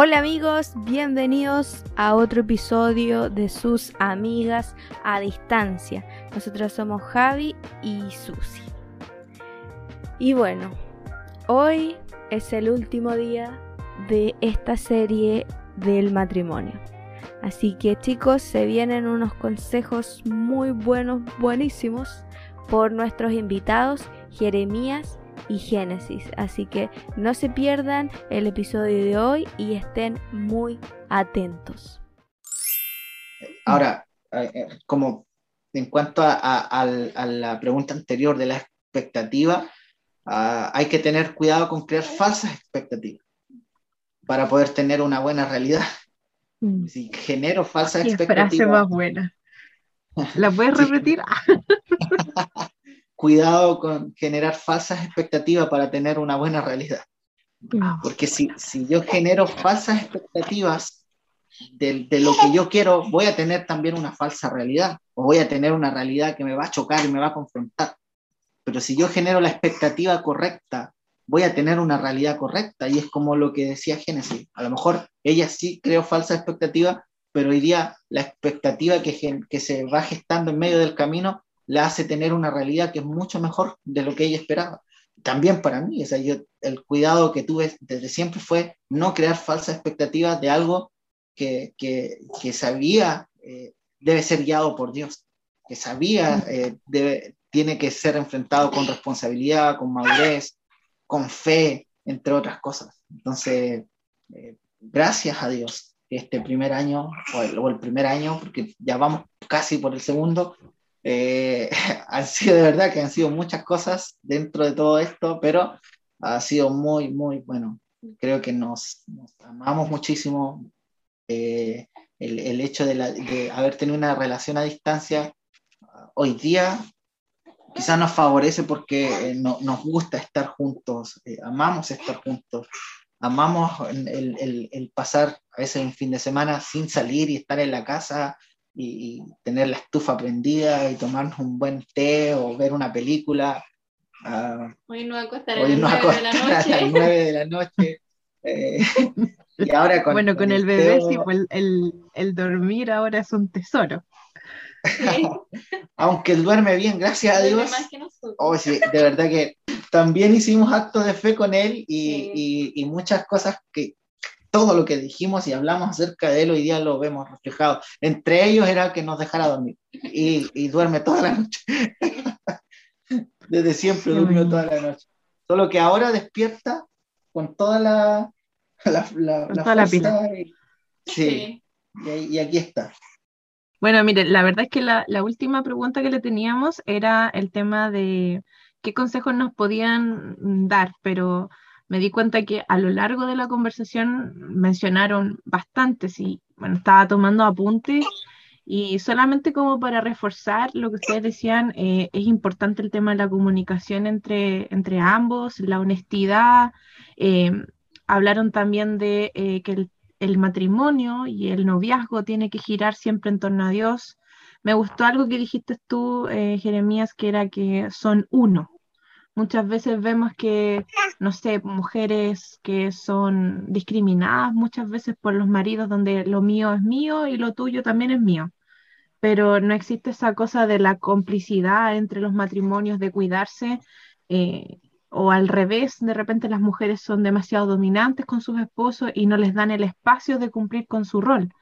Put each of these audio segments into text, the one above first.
Hola amigos, bienvenidos a otro episodio de sus amigas a distancia. Nosotros somos Javi y Susi. Y bueno, hoy es el último día de esta serie del matrimonio. Así que chicos, se vienen unos consejos muy buenos, buenísimos por nuestros invitados Jeremías y Génesis. Así que no se pierdan el episodio de hoy y estén muy atentos. Ahora, eh, eh, como en cuanto a, la pregunta anterior de la expectativa, ah, hay que tener cuidado con crear falsas expectativas para poder tener una buena realidad. Mm. Si genero falsas Qué expectativas. frase más buena. ¿La puedes repetir? cuidado con generar falsas expectativas para tener una buena realidad. Mm. Porque si, si yo genero falsas expectativas de, de, lo que yo quiero, voy a tener también una falsa realidad, o voy a tener una realidad que me va a chocar y me va a confrontar. Pero si yo genero la expectativa correcta, voy a tener una realidad correcta, y es como lo que decía Génesis. A lo mejor ella sí creó falsa expectativa, pero hoy día la expectativa que, que se va gestando en medio del camino la hace tener una realidad que es mucho mejor de lo que ella esperaba. También para mí, o sea, yo, el cuidado que tuve desde siempre fue no crear falsas expectativas de algo que, que, que sabía eh, debe ser guiado por Dios, que sabía eh, debe, tiene que ser enfrentado con responsabilidad, con madurez, con fe, entre otras cosas. Entonces, eh, gracias a Dios, este primer año, o el, o el, primer año, porque ya vamos casi por el segundo, eh, han sido de verdad que han sido muchas cosas dentro de todo esto, pero ha sido muy, muy bueno. Creo que nos, amamos muchísimo. Eh, el, hecho de, haber tenido una relación a distancia hoy día quizás nos favorece porque eh, nos gusta estar juntos, amamos estar juntos, amamos el, el, pasar a veces un fin de semana sin salir y estar en la casa y, tener la estufa prendida y tomarnos un buen té o ver una película. Uh, hoy no acostar a, las, 9 de la noche. a las 9 de la noche. Eh, y ahora con, bueno, con, el, bebé, sí, pues el, el, dormir ahora es un tesoro. Aunque él duerme bien, gracias a Dios. Oh, sí, de verdad que también hicimos actos de fe con él y, y, y muchas cosas que, todo lo que dijimos y hablamos acerca de él hoy día lo vemos reflejado. Entre ellos era que nos dejara dormir y, duerme toda la noche. Desde siempre durmió toda la noche. Solo que ahora despierta con toda la, la, la, pila. sí, Y, aquí está. Bueno, mire, la verdad es que la, la última pregunta que le teníamos era el tema de qué consejos nos podían dar, pero me di cuenta que a lo largo de la conversación mencionaron bastantes y bueno, estaba tomando apuntes y solamente como para reforzar lo que ustedes decían, eh, es importante el tema de la comunicación entre, entre ambos, la honestidad. Eh, hablaron también de eh, que el, matrimonio y el noviazgo tiene que girar siempre en torno a Dios. Me gustó algo que dijiste tú, Jeremías, que era que son uno, Muchas veces vemos que, no sé, mujeres que son discriminadas muchas veces por los maridos donde lo mío es mío y lo tuyo también es mío. Pero no existe esa cosa de la complicidad entre los matrimonios, de cuidarse, eh, o al revés, de repente las mujeres son demasiado dominantes con sus esposos y no les dan el espacio de cumplir con su rol.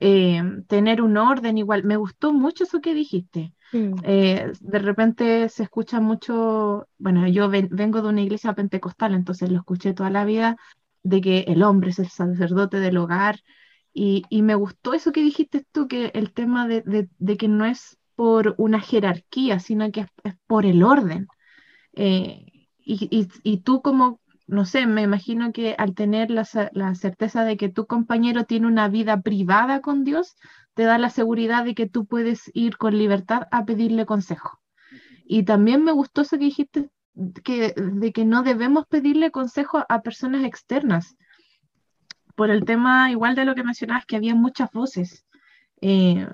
Eh, tener un orden igual. Me gustó mucho eso que dijiste. Mm. Eh, de repente se escucha mucho, bueno, yo vengo de una iglesia pentecostal, entonces lo escuché toda la vida, de que el hombre es el sacerdote del hogar. Y, me gustó eso que dijiste tú, que el tema de, que no es por una jerarquía, sino que es, por el orden. Eh, y, y, tú como no sé, me imagino que al tener la, certeza de que tu compañero tiene una vida privada con Dios, te da la seguridad de que tú puedes ir con libertad a pedirle consejo. Y también me gustó eso que dijiste que, de que no debemos pedirle consejo a personas externas. Por el tema igual de lo que mencionabas, que había muchas voces. Eh,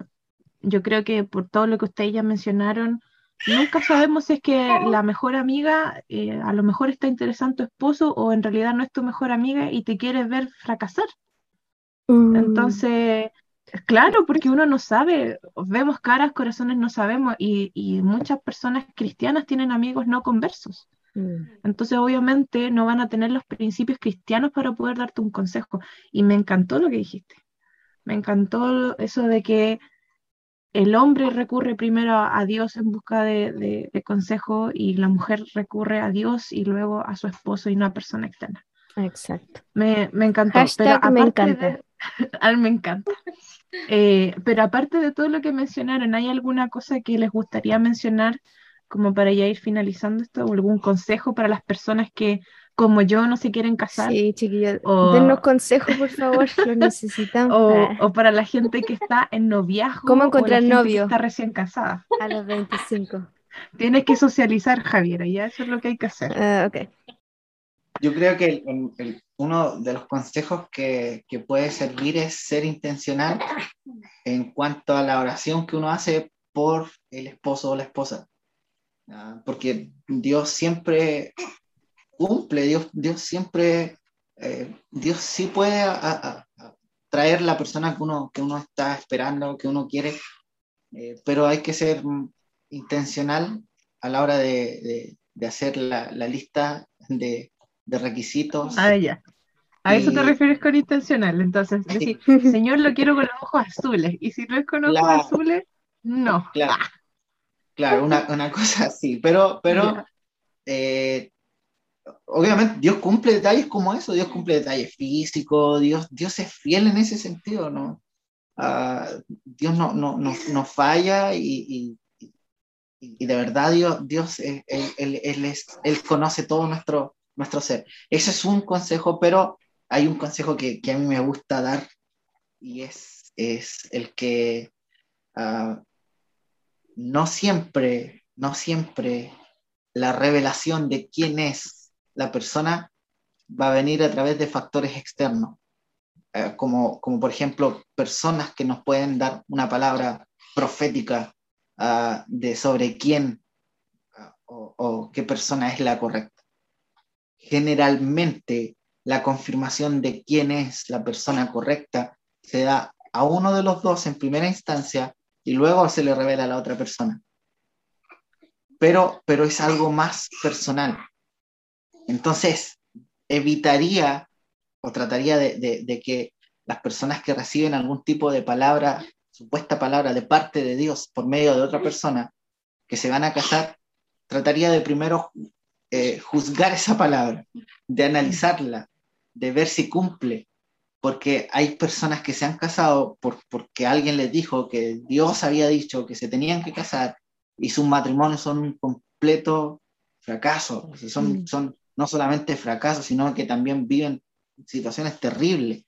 yo creo que por todo lo que ustedes ya mencionaron, nunca sabemos si es que la mejor amiga eh, a lo mejor está interesado en tu esposo o en realidad no es tu mejor amiga y te quiere ver fracasar. Mm. Entonces, claro, porque uno no sabe, vemos caras, corazones no sabemos y, y muchas personas cristianas tienen amigos no conversos. Mm. Entonces, obviamente, no van a tener los principios cristianos para poder darte un consejo. Y me encantó lo que dijiste. Me encantó eso de que el hombre recurre primero a, Dios en busca de, consejo y la mujer recurre a Dios y luego a su esposo y no a persona externa. Exacto. Me, me encantó. pero me encanta. me encanta. Eh, pero aparte de todo lo que mencionaron, ¿hay alguna cosa que les gustaría mencionar como para ya ir finalizando esto? ¿O algún consejo para las personas que como yo no se quieren casar. Sí, chiquillos, dennos consejos, por favor, lo necesitamos. O, para la gente que está en noviazgo. ¿Cómo encontrar novio? está recién casada. A los 25. Tienes que socializar, Javiera, ya eso es lo que hay que hacer. Ah, yo creo que uno de los consejos que, que puede servir es ser intencional en cuanto a la oración que uno hace por el esposo o la esposa. Ah, porque Dios siempre cumple, Dios, Dios siempre, eh, Dios sí puede traer la persona que uno, que uno está esperando, que uno quiere, eh, pero hay que ser intencional a la hora de, de, hacer la, la lista de, de, requisitos. Ah, ya. A eso te refieres con intencional, entonces, decir, señor, lo quiero con los ojos azules, y si no es con ojos azules, no. Claro, claro una, una, cosa así, pero, pero obviamente Dios cumple detalles como eso, Dios cumple detalles físicos, Dios, Dios es fiel en ese sentido, ¿no? Ah, Dios no, no, no, falla y, y, de verdad Dios, Dios él, él, es, él, conoce todo nuestro, nuestro ser. Ese es un consejo, pero hay un consejo que, que a mí me gusta dar y es, es el que uh, no siempre, no siempre la revelación de quién es la persona va a venir a través de factores externos, eh, como, como por ejemplo personas que nos pueden dar una palabra profética ah, de sobre quién ah, o, qué persona es la correcta. Generalmente la confirmación de quién es la persona correcta se da a uno de los dos en primera instancia y luego se le revela a la otra persona. Pero, pero es algo más personal. Entonces, evitaría o trataría de, que las personas que reciben algún tipo de palabra, supuesta palabra de parte de Dios por medio de otra persona, que se van a casar, trataría de primero eh, juzgar esa palabra, de analizarla, de ver si cumple, porque hay personas que se han casado por, porque alguien les dijo que Dios había dicho que se tenían que casar y sus matrimonios son un completo fracaso, son, son no solamente fracaso, sino que también viven situaciones terribles.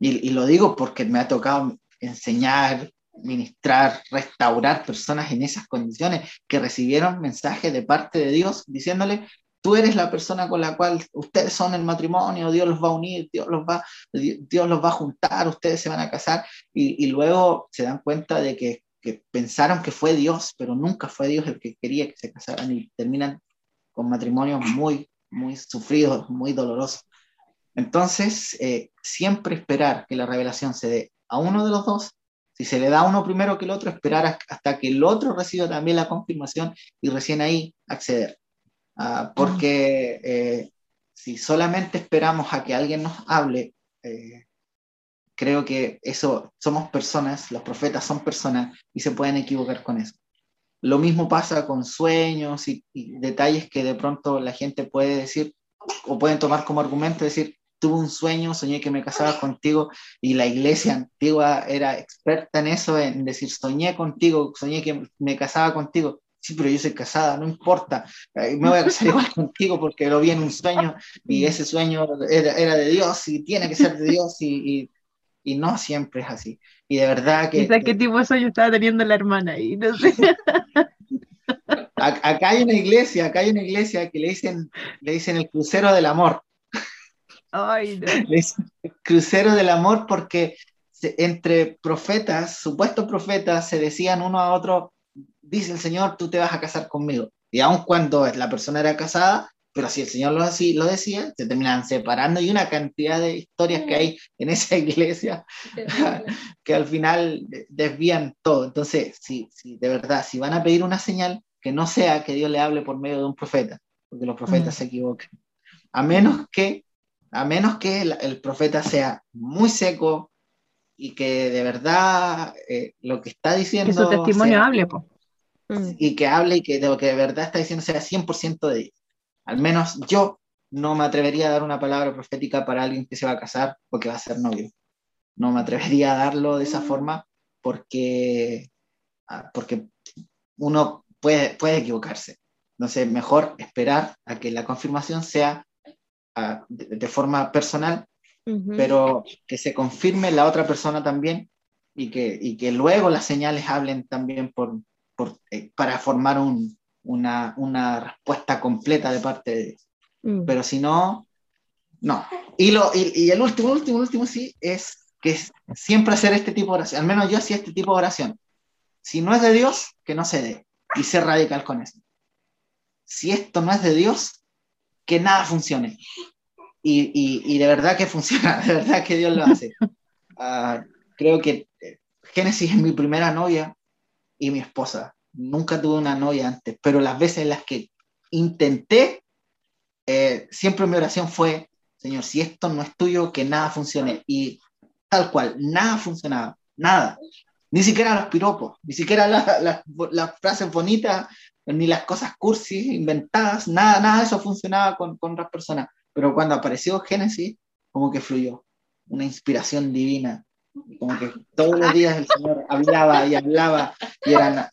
Y, lo digo porque me ha tocado enseñar, ministrar, restaurar personas en esas condiciones que recibieron mensajes de parte de Dios diciéndole, tú eres la persona con la cual ustedes son el matrimonio, Dios los va a unir, Dios los va, Dios los va a juntar, ustedes se van a casar y, luego se dan cuenta de que, que, pensaron que fue Dios, pero nunca fue Dios el que quería que se casaran y terminan con matrimonios muy muy sufrido, muy doloroso. Entonces, eh, siempre esperar que la revelación se dé a uno de los dos. Si se le da a uno primero que el otro, esperar hasta que el otro reciba también la confirmación y recién ahí acceder. Ah, porque eh, si solamente esperamos a que alguien nos hable, eh, creo que eso somos personas, los profetas son personas y se pueden equivocar con eso. Lo mismo pasa con sueños y, detalles que de pronto la gente puede decir o pueden tomar como argumento, decir, tuve un sueño, soñé que me casaba contigo y la iglesia antigua era experta en eso, en decir, soñé contigo, soñé que me casaba contigo. Sí, pero yo soy casada, no importa, eh, me voy a casar igual contigo porque lo vi en un sueño y ese sueño era, de Dios y tiene que ser de Dios y, y no siempre es así. Y de verdad que... Quizás qué tipo de sueño estaba teniendo la hermana ahí, no sé. Acá hay una iglesia, acá hay una iglesia que le dicen, le dicen el crucero del amor. Ay, no. crucero del amor porque entre profetas, supuestos profetas, se decían uno a otro, dice el Señor, tú te vas a casar conmigo. Y aun cuando la persona era casada, pero si el Señor lo, así, lo decía, se terminan separando y una cantidad de historias que hay en esa iglesia que al final desvían todo. Entonces, si, si de verdad, si van a pedir una señal, que no sea que Dios le hable por medio de un profeta, porque los profetas mm. se equivocan. A menos que, a menos que el, profeta sea muy seco y que de verdad eh, lo que está diciendo... Que su testimonio hable, pues. Y que hable y que lo que de verdad está diciendo sea 100% de Dios. Al menos yo no me atrevería a dar una palabra profética para alguien que se va a casar o que va a ser novio. No me atrevería a darlo de esa mm. forma porque, ah, porque uno puede, puede equivocarse. Entonces, mejor esperar a que la confirmación sea ah, de, forma personal, pero que se confirme la otra persona también y que, y que luego las señales hablen también por, por eh, para formar un, una, una, respuesta completa de parte de Dios. Mm. Pero si no, no. Y, lo, y, el último, último, último sí es que siempre hacer este tipo de oración. Al menos yo hacía este tipo de oración. Si no es de Dios, que no se dé y ser radical con eso. Si esto no es de Dios, que nada funcione. Y, de verdad que funciona, de verdad que Dios lo hace. Ah, creo que eh, Génesis es mi primera novia y mi esposa. Nunca tuve una novia antes, pero las veces en las que intenté, eh, siempre mi oración fue, Señor, si esto no es tuyo, que nada funcione. Y tal cual, nada funcionaba, nada. Ni siquiera los piropos, ni siquiera las frases bonitas, ni las cosas cursis, inventadas, nada, nada de eso funcionaba con, con otras personas. Pero cuando apareció Génesis, como que fluyó, una inspiración divina. Como que todos los días el Señor hablaba y hablaba y era,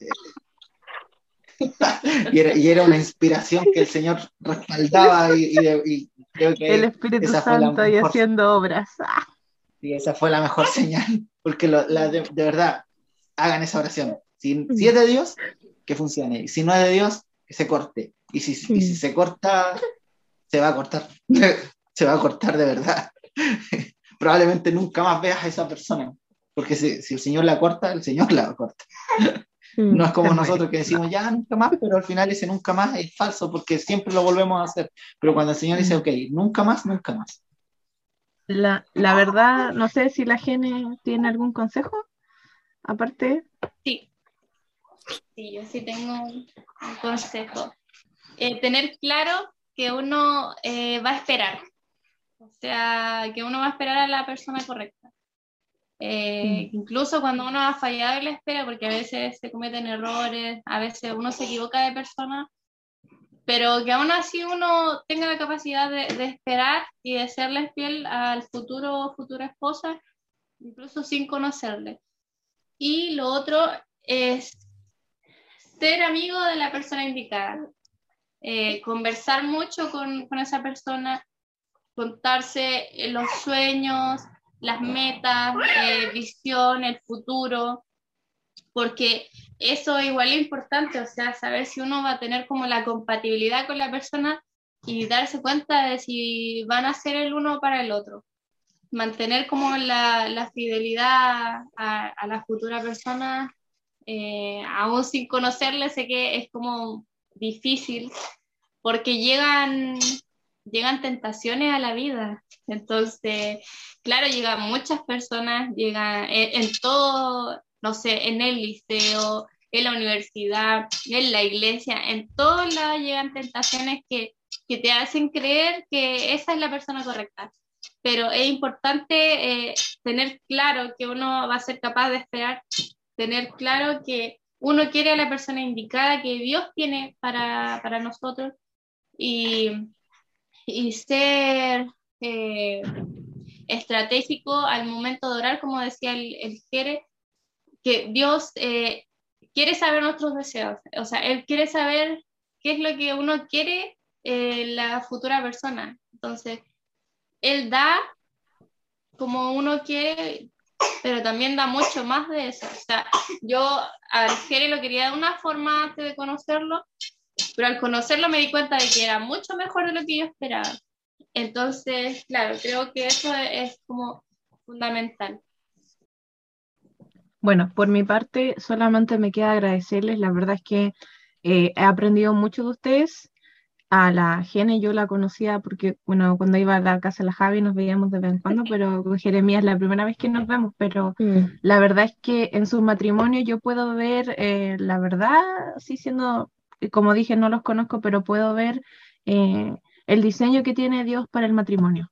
y, era, una inspiración que el Señor respaldaba y, creo que el Espíritu Santo y haciendo obras. Y esa fue la mejor señal, porque de, verdad, hagan esa oración. Si, si, es de Dios, que funcione. Y si no es de Dios, que se corte. Y si, si se corta, se va a cortar. se va a cortar de verdad. Probablemente nunca más veas a esa persona. Porque si, si el Señor la corta, el Señor la corta. Mm, no es como nosotros que decimos ya nunca más, pero al final ese nunca más es falso porque siempre lo volvemos a hacer. Pero cuando el Señor dice, mm. ok, nunca más, nunca más. La, la verdad, no sé si la Gene tiene algún consejo aparte. Sí, sí, yo sí tengo un consejo. Eh, tener claro que uno eh, va a esperar, o sea, que uno va a esperar a la persona correcta. Eh, mm. Incluso cuando uno ha fallado en la espera, porque a veces se cometen errores, a veces uno se equivoca de persona, pero que aún así uno tenga la capacidad de, esperar y de serle fiel al futuro o futura esposa, incluso sin conocerle. Y lo otro es ser amigo de la persona indicada, eh, conversar mucho con, con esa persona, contarse los sueños, las metas, eh, visión, el futuro, porque eso igual es importante, o sea, saber si uno va a tener como la compatibilidad con la persona y darse cuenta de si van a ser el uno para el otro. Mantener como la, la fidelidad a, a, la futura persona, eh, aún sin conocerle, sé que es como difícil, porque llegan llegan tentaciones a la vida. Entonces, claro, llegan muchas personas, llegan en, todo, no sé, en el liceo, en la universidad, en la iglesia, en todos lados llegan tentaciones que, que te hacen creer que esa es la persona correcta. Pero es importante eh, tener claro que uno va a ser capaz de esperar, tener claro que uno quiere a la persona indicada que Dios tiene para, para nosotros y, y ser eh, estratégico al momento de orar, como decía el, el quiere, que Dios eh, quiere saber nuestros deseos, o sea, Él quiere saber qué es lo que uno quiere eh, la futura persona. Entonces, Él da como uno quiere, pero también da mucho más de eso. O sea, yo al Jere lo quería de una forma antes de conocerlo, pero al conocerlo me di cuenta de que era mucho mejor de lo que yo esperaba. Entonces, claro, creo que eso es como fundamental. Bueno, por mi parte, solamente me queda agradecerles. La verdad es que eh, he aprendido mucho de ustedes. A la Gene yo la conocía porque, bueno, cuando iba a la casa de la Javi nos veíamos de vez en cuando, pero con Jeremías es la primera vez que nos vemos, pero mm. la verdad es que en su matrimonio yo puedo ver, eh, la verdad, sí siendo, como dije, no los conozco, pero puedo ver eh, el diseño que tiene Dios para el matrimonio.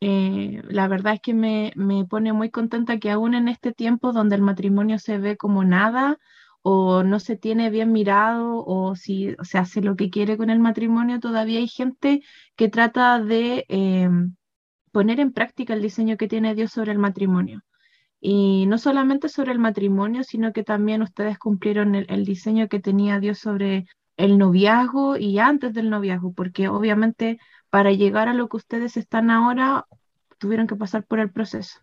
Eh, la verdad es que me, me pone muy contenta que aún en este tiempo donde el matrimonio se ve como nada, o no se tiene bien mirado o si se hace lo que quiere con el matrimonio, todavía hay gente que trata de em, poner en práctica el diseño que tiene Dios sobre el matrimonio. Y no solamente sobre el matrimonio, sino que también ustedes cumplieron el, diseño que tenía Dios sobre el noviazgo y antes del noviazgo, porque obviamente para llegar a lo que ustedes están ahora, tuvieron que pasar por el proceso.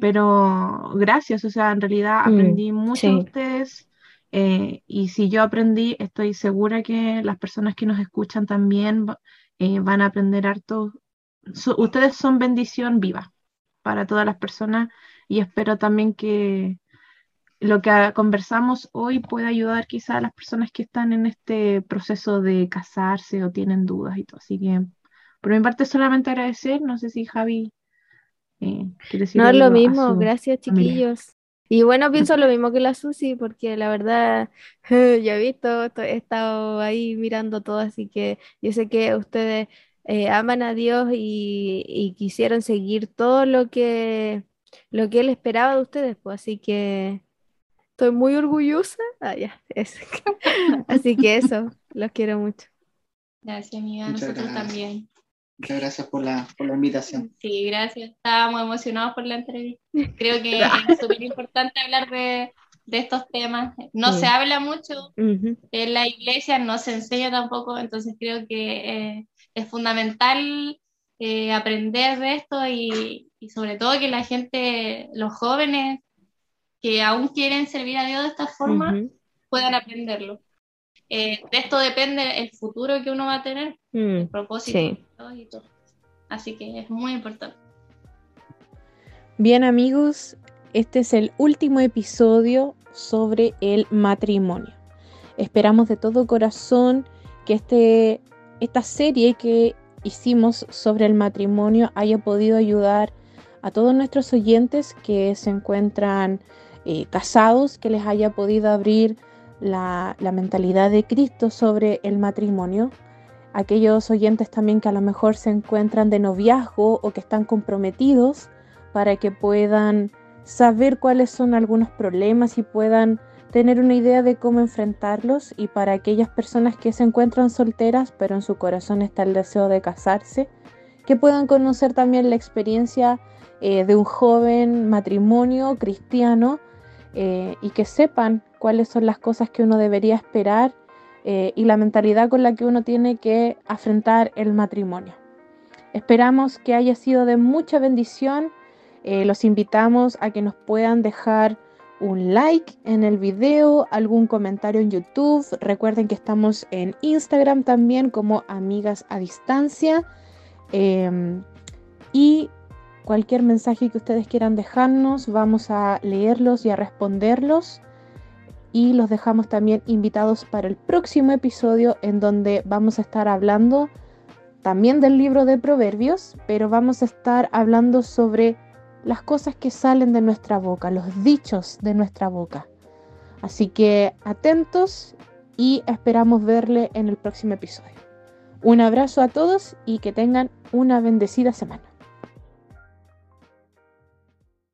Pero gracias, o sea, en realidad mm, aprendí mucho de ustedes, eh, y si yo aprendí, estoy segura que las personas que nos escuchan también eh, van a aprender harto. ustedes son bendición viva para todas las personas y espero también que lo que conversamos hoy pueda ayudar quizá a las personas que están en este proceso de casarse o tienen dudas y todo. Así que por mi parte solamente agradecer, no sé si Javi eh, quiere decir. No es lo mismo, gracias chiquillos. Y bueno, pienso lo mismo que la Susi, porque la verdad, ya he visto, he estado ahí mirando todo, así que yo sé que ustedes eh, aman a Dios y, quisieron seguir todo lo que, lo que Él esperaba de ustedes, pues así que estoy muy orgullosa. Ah, ya, así que eso, los quiero mucho. Gracias, amiga, nosotros también. Muchas gracias por la, por la invitación. Sí, gracias. Estábamos emocionados por la entrevista. Creo que es súper importante hablar de, de, estos temas. No se habla mucho en la iglesia, no se enseña tampoco, entonces creo que eh, es fundamental eh, aprender de esto y, y, sobre todo que la gente, los jóvenes que aún quieren servir a Dios de esta forma, puedan aprenderlo. Eh, de esto depende el futuro que uno va a tener, mm, el propósito y todo. Así que es muy importante. Bien amigos, este es el último episodio sobre el matrimonio. Esperamos de todo corazón que este, esta serie que hicimos sobre el matrimonio haya podido ayudar a todos nuestros oyentes que se encuentran eh, casados, que les haya podido abrir la, mentalidad de Cristo sobre el matrimonio. Aquellos oyentes también que a lo mejor se encuentran de noviazgo o que están comprometidos para que puedan saber cuáles son algunos problemas y puedan tener una idea de cómo enfrentarlos y para aquellas personas que se encuentran solteras pero en su corazón está el deseo de casarse, que puedan conocer también la experiencia eh, de un joven matrimonio cristiano eh, y que sepan cuáles son las cosas que uno debería esperar eh, y la mentalidad con la que uno tiene que afrontar el matrimonio. Esperamos que haya sido de mucha bendición. Eh, los invitamos a que nos puedan dejar un like en el video, algún comentario en YouTube. Recuerden que estamos en Instagram también como Amigas a Distancia. Em, y cualquier mensaje que ustedes quieran dejarnos, vamos a leerlos y a responderlos y los dejamos también invitados para el próximo episodio en donde vamos a estar hablando también del libro de Proverbios, pero vamos a estar hablando sobre las cosas que salen de nuestra boca, los dichos de nuestra boca. Así que atentos y esperamos verle en el próximo episodio. Un abrazo a todos y que tengan una bendecida semana.